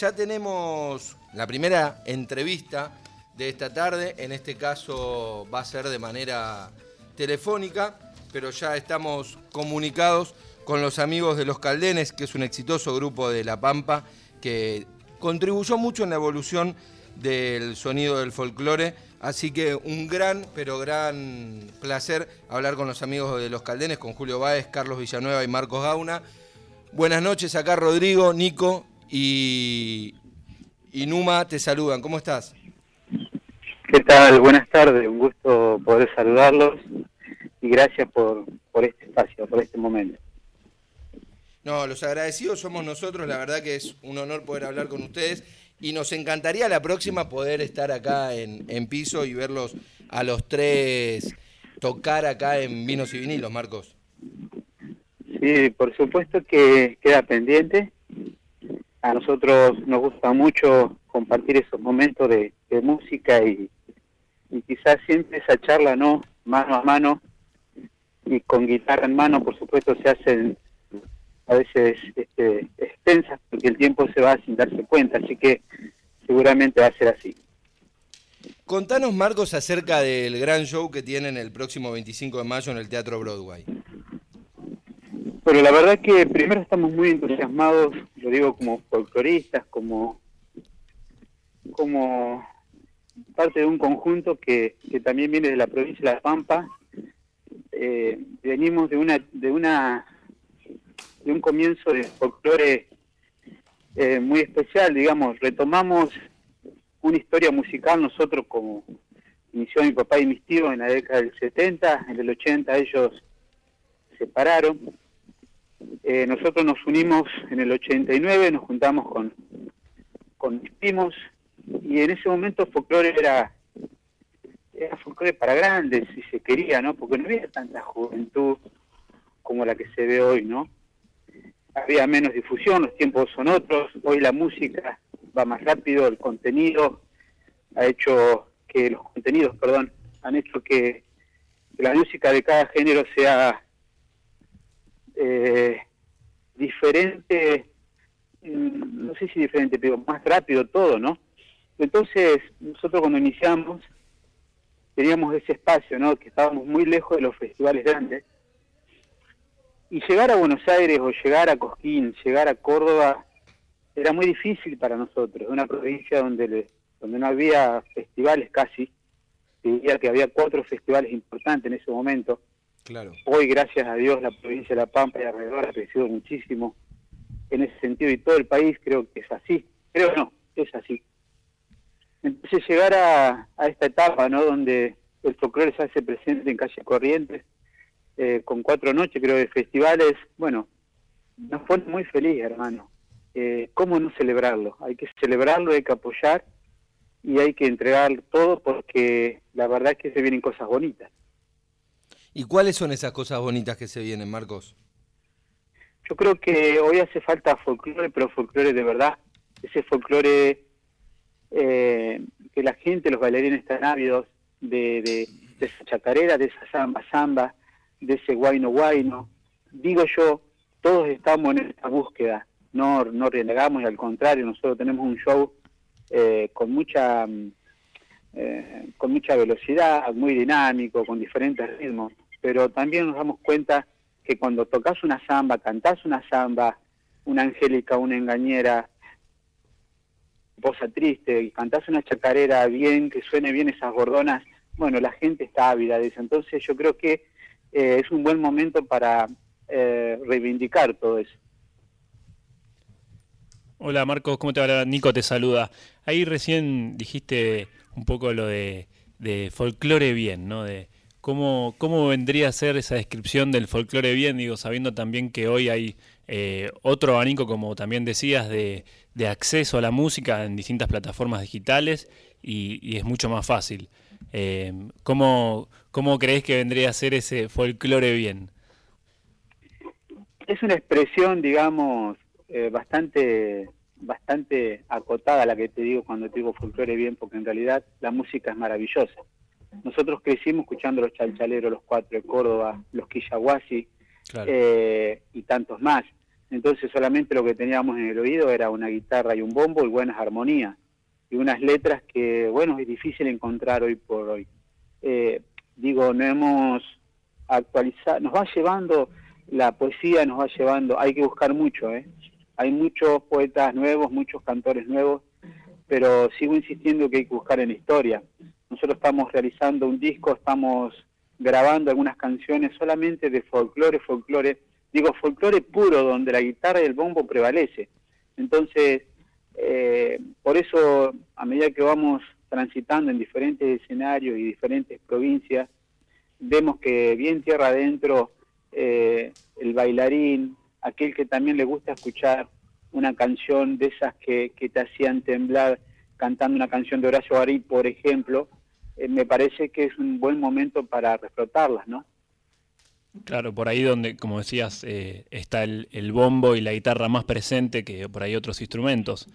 ya tenemos la primera entrevista de esta tarde. En este caso va a ser de manera telefónica, pero ya estamos comunicados con los amigos de Los Caldenes, que es un exitoso grupo de La Pampa que contribuyó mucho en la evolución del sonido del folclore. Así que un gran, pero gran placer hablar con los amigos de Los Caldenes, con Julio Báez, Carlos Villanueva y Marcos Gauna. Buenas noches, acá Rodrigo, Nico y, y Numa te saludan. ¿Cómo estás? ¿Qué tal? Buenas tardes, un gusto poder saludarlos y gracias por, por este espacio, por este momento. No, los agradecidos somos nosotros, la verdad que es un honor poder hablar con ustedes y nos encantaría la próxima poder estar acá en, en piso y verlos a los tres tocar acá en Vinos y Vinilos, Marcos. Sí, por supuesto que queda pendiente. A nosotros nos gusta mucho compartir esos momentos de, música y, y, quizás siempre esa charla, ¿no? Mano a mano y con guitarra en mano, por supuesto, se hacen a veces este, extensas porque el tiempo se va sin darse cuenta, así que seguramente va a ser así. Contanos, Marcos, acerca del gran show que tienen el próximo 25 de mayo en el Teatro Broadway. Bueno, la verdad que primero estamos muy entusiasmados, lo digo como folcloristas, como, como parte de un conjunto que, que también viene de la provincia de La Pampa. Eh, venimos de una, de una de un comienzo de folclore eh, muy especial, digamos, retomamos una historia musical nosotros como inició mi papá y mis tíos en la década del 70, en el 80 ellos se separaron. Eh, nosotros nos unimos en el 89, nos juntamos con, con mis primos y en ese momento folclore era, era folclore para grandes, si se quería, ¿no? Porque no había tanta juventud como la que se ve hoy, ¿no? había menos difusión, los tiempos son otros, hoy la música va más rápido, el contenido ha hecho que los contenidos, perdón, han hecho que, la música de cada género sea eh, diferente, mm, no sé si diferente, pero más rápido todo, ¿no? Entonces, nosotros cuando iniciamos, teníamos ese espacio, ¿no? Que estábamos muy lejos de los festivales grandes, y llegar a Buenos Aires o llegar a Cosquín, llegar a Córdoba, era muy difícil para nosotros, una provincia donde, donde no había festivales casi, diría que había cuatro festivales importantes en ese momento. Claro. Hoy, gracias a Dios, la provincia de La Pampa y alrededor ha crecido muchísimo en ese sentido y todo el país creo que es así. Creo no, es así. Entonces llegar a, a esta etapa, ¿no? Donde el folclore se hace presente en calle Corrientes, eh, con cuatro noches, creo, de festivales, bueno, nos pone muy feliz, hermano. Eh, ¿Cómo no celebrarlo? Hay que celebrarlo, hay que apoyar y hay que entregar todo porque la verdad es que se vienen cosas bonitas. ¿Y cuáles son esas cosas bonitas que se vienen, Marcos? Yo creo que hoy hace falta folclore, pero folclore de verdad. Ese folclore eh, que la gente, los bailarines están ávidos de, de, de esa chacarera, de esa samba, samba, de ese guayno guayno. Digo yo, todos estamos en esta búsqueda, no, no renegamos y al contrario, nosotros tenemos un show eh, con mucha mm, eh, con mucha velocidad, muy dinámico, con diferentes ritmos, pero también nos damos cuenta que cuando tocas una samba, cantás una samba, una angélica, una engañera, posa triste, y cantás una chacarera bien, que suene bien esas gordonas, bueno, la gente está ávida de eso. Entonces yo creo que eh, es un buen momento para eh, reivindicar todo eso. Hola Marcos, ¿cómo te va? Nico te saluda. Ahí recién dijiste un poco lo de, folclore bien, ¿no? De cómo, cómo vendría a ser esa descripción del folclore bien, digo, sabiendo también que hoy hay eh, otro abanico, como también decías, de, acceso a la música en distintas plataformas digitales y es mucho más fácil. Eh, ¿cómo, ¿Cómo crees que vendría a ser ese folclore bien? Es una expresión, digamos, eh, bastante bastante acotada la que te digo cuando te digo folclore bien, porque en realidad la música es maravillosa. Nosotros crecimos escuchando los chalchaleros, los cuatro de Córdoba, los quillahuasi eh, y tantos más. Entonces solamente lo que teníamos en el oído era una guitarra y un bombo y buenas armonías. Y unas letras que, bueno, es difícil encontrar hoy por hoy. Eh, digo, no hemos actualizado, nos va llevando, la poesía nos va llevando, hay que buscar mucho, ¿eh? Hay muchos poetas nuevos, muchos cantores nuevos, pero sigo insistiendo que hay que buscar en la historia. Nosotros estamos realizando un disco, estamos grabando algunas canciones solamente de folclore, folclore, digo folclore puro, donde la guitarra y el bombo prevalece. Entonces, eh, por eso, a medida que vamos transitando en diferentes escenarios y diferentes provincias, vemos que bien tierra adentro, eh, el bailarín, aquel que también le gusta escuchar una canción de esas que, que te hacían temblar cantando una canción de Horacio Garí, por ejemplo, eh, me parece que es un buen momento para reflotarlas, ¿no? Claro, por ahí donde, como decías, eh, está el, bombo y la guitarra más presente que por ahí otros instrumentos.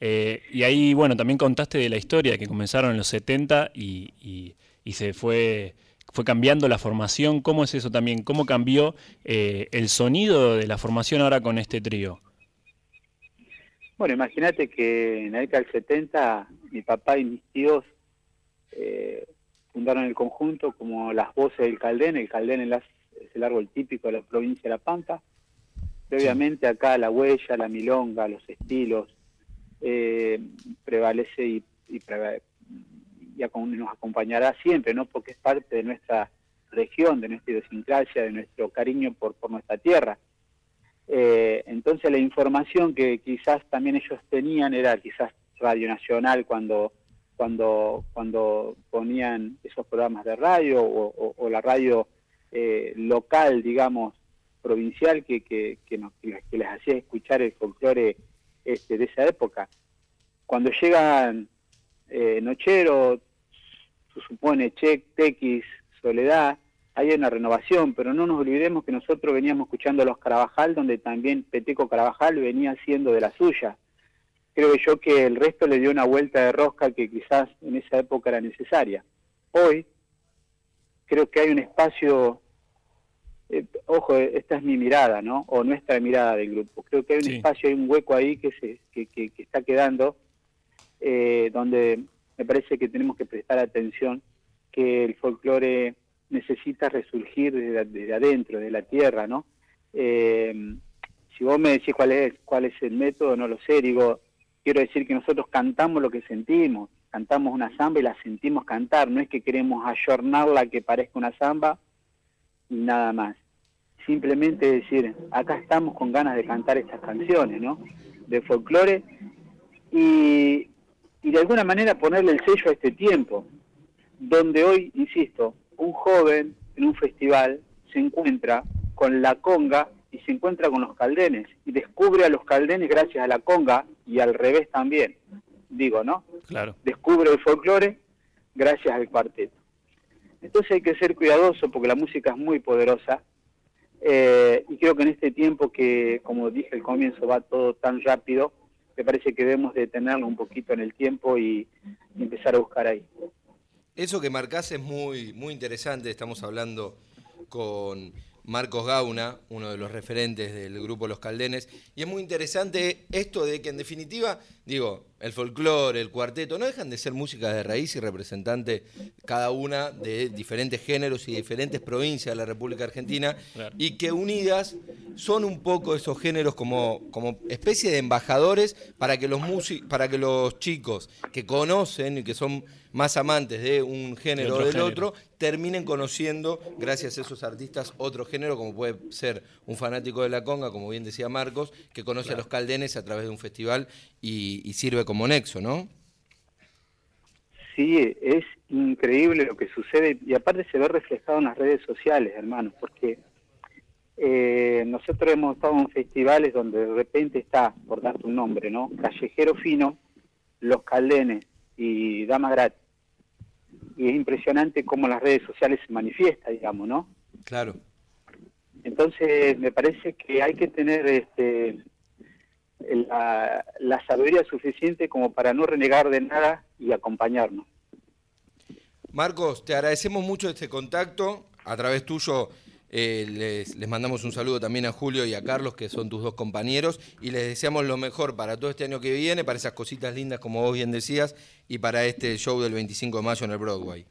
Eh, y ahí, bueno, también contaste de la historia, que comenzaron en los 70 y, se fue, fue cambiando la formación. ¿Cómo es eso también? ¿Cómo cambió el sonido de la formación ahora con este trío? Bueno, imagínate que en la década del 70 mi papá y mis tíos eh, fundaron el conjunto como las voces del Caldén, el Caldén es el árbol típico de la provincia de La Pampa, obviamente acá la huella, la milonga, los estilos, eh, prevalece y, y, nos acompañará siempre, ¿no? Porque es parte de nuestra región, de nuestra idiosincrasia, de nuestro cariño por, por nuestra tierra. Eh, entonces la información que quizás también ellos tenían era quizás Radio Nacional cuando cuando, cuando ponían esos programas de radio o, la radio eh, local, digamos, provincial, que, que, que, les hacía escuchar el folclore este, de esa época. Cuando llegan eh, Nochero, se supone Che, Tequis, Soledad, hay una renovación, pero no nos olvidemos que nosotros veníamos escuchando a los Carabajal, donde también Peteco Carabajal venía haciendo de la suya creo yo que el resto le dio una vuelta de rosca que quizás en esa época era necesaria. Hoy creo que hay un espacio, eh, ojo, esta es mi mirada, ¿no? O nuestra mirada del grupo. Creo que hay un espacio, hay un hueco ahí que se que, está quedando, eh, donde me parece que tenemos que prestar atención, que el folclore necesita resurgir desde, adentro, de la tierra, ¿no? Eh, si vos me decís cuál es cuál es el método, no lo sé, digo, quiero decir que nosotros cantamos lo que sentimos, cantamos una samba y la sentimos cantar, no es que queremos ayornarla que parezca una samba y nada más. Simplemente decir, acá estamos con ganas de cantar estas canciones, ¿no? De folclore y, y de alguna manera ponerle el sello a este tiempo, donde hoy, insisto, un joven en un festival se encuentra con la conga y se encuentra con los caldenes y descubre a los caldenes gracias a la conga y al revés también, digo, ¿no? Claro. Descubre el folclore gracias al cuarteto. Entonces hay que ser cuidadoso porque la música es muy poderosa eh, y creo que en este tiempo que, como dije al comienzo, va todo tan rápido, me parece que debemos detenerlo un poquito en el tiempo y, y empezar a buscar ahí. Eso que marcás es muy, muy interesante, estamos hablando con Marcos Gauna, uno de los referentes del grupo Los Caldenes. Y es muy interesante esto de que en definitiva, digo, el folclore, el cuarteto, no dejan de ser música de raíz y representante cada una de diferentes géneros y diferentes provincias de la República Argentina y que unidas son un poco esos géneros como, como especie de embajadores para que los para que los chicos que conocen y que son más amantes de un género o del otro, terminen conociendo, gracias a esos artistas, otro género, como puede ser un fanático de la conga, como bien decía Marcos, que conoce a los caldenes a través de un festival y, sirve como nexo, ¿no? Sí, es increíble lo que sucede y aparte se ve reflejado en las redes sociales, hermanos, porque eh, nosotros hemos estado en festivales donde de repente está, por darte un nombre, ¿no? Callejero Fino, Los Caldenes, y Dama Gratis. Y es impresionante cómo las redes sociales se manifiesta, digamos, ¿no? Claro. Entonces, me parece que hay que tener este, la, la sabiduría suficiente como para no renegar de nada y acompañarnos. Marcos, te agradecemos mucho este contacto. A través tuyo Eh, les, les, mandamos un saludo también a Julio y a Carlos, que son tus dos compañeros, y les deseamos lo mejor para todo este año que viene, para esas cositas lindas, como vos bien decías, y para este show del 25 de mayo en el Broadway.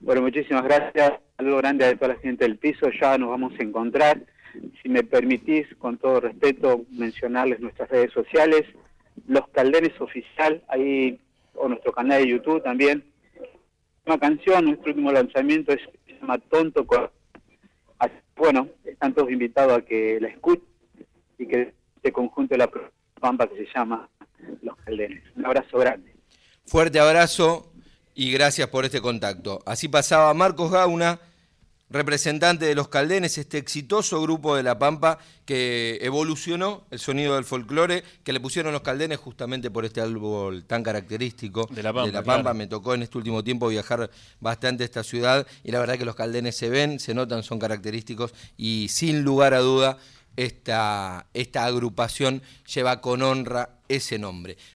Bueno, muchísimas gracias. Saludo grande a toda la gente del piso. Ya nos vamos a encontrar. Si me permitís, con todo respeto, mencionarles nuestras redes sociales. Los Caldenes Oficial, ahí, o nuestro canal de YouTube también. Una canción, nuestro último lanzamiento es, se llama Tonto con bueno, están todos invitados a que la escuchen y que este conjunto de la Pampa que se llama Los Caldenes. Un abrazo grande. Fuerte abrazo y gracias por este contacto. Así pasaba Marcos Gauna, representante de Los Caldenes, este exitoso grupo de La Pampa que evolucionó el sonido del folclore, que le pusieron Los Caldenes justamente por este árbol tan característico de La Pampa. De la Pampa. Me tocó en este último tiempo viajar bastante a esta ciudad y la verdad que Los Caldenes se ven, se notan, son característicos y sin lugar a duda esta, esta agrupación lleva con honra ese nombre.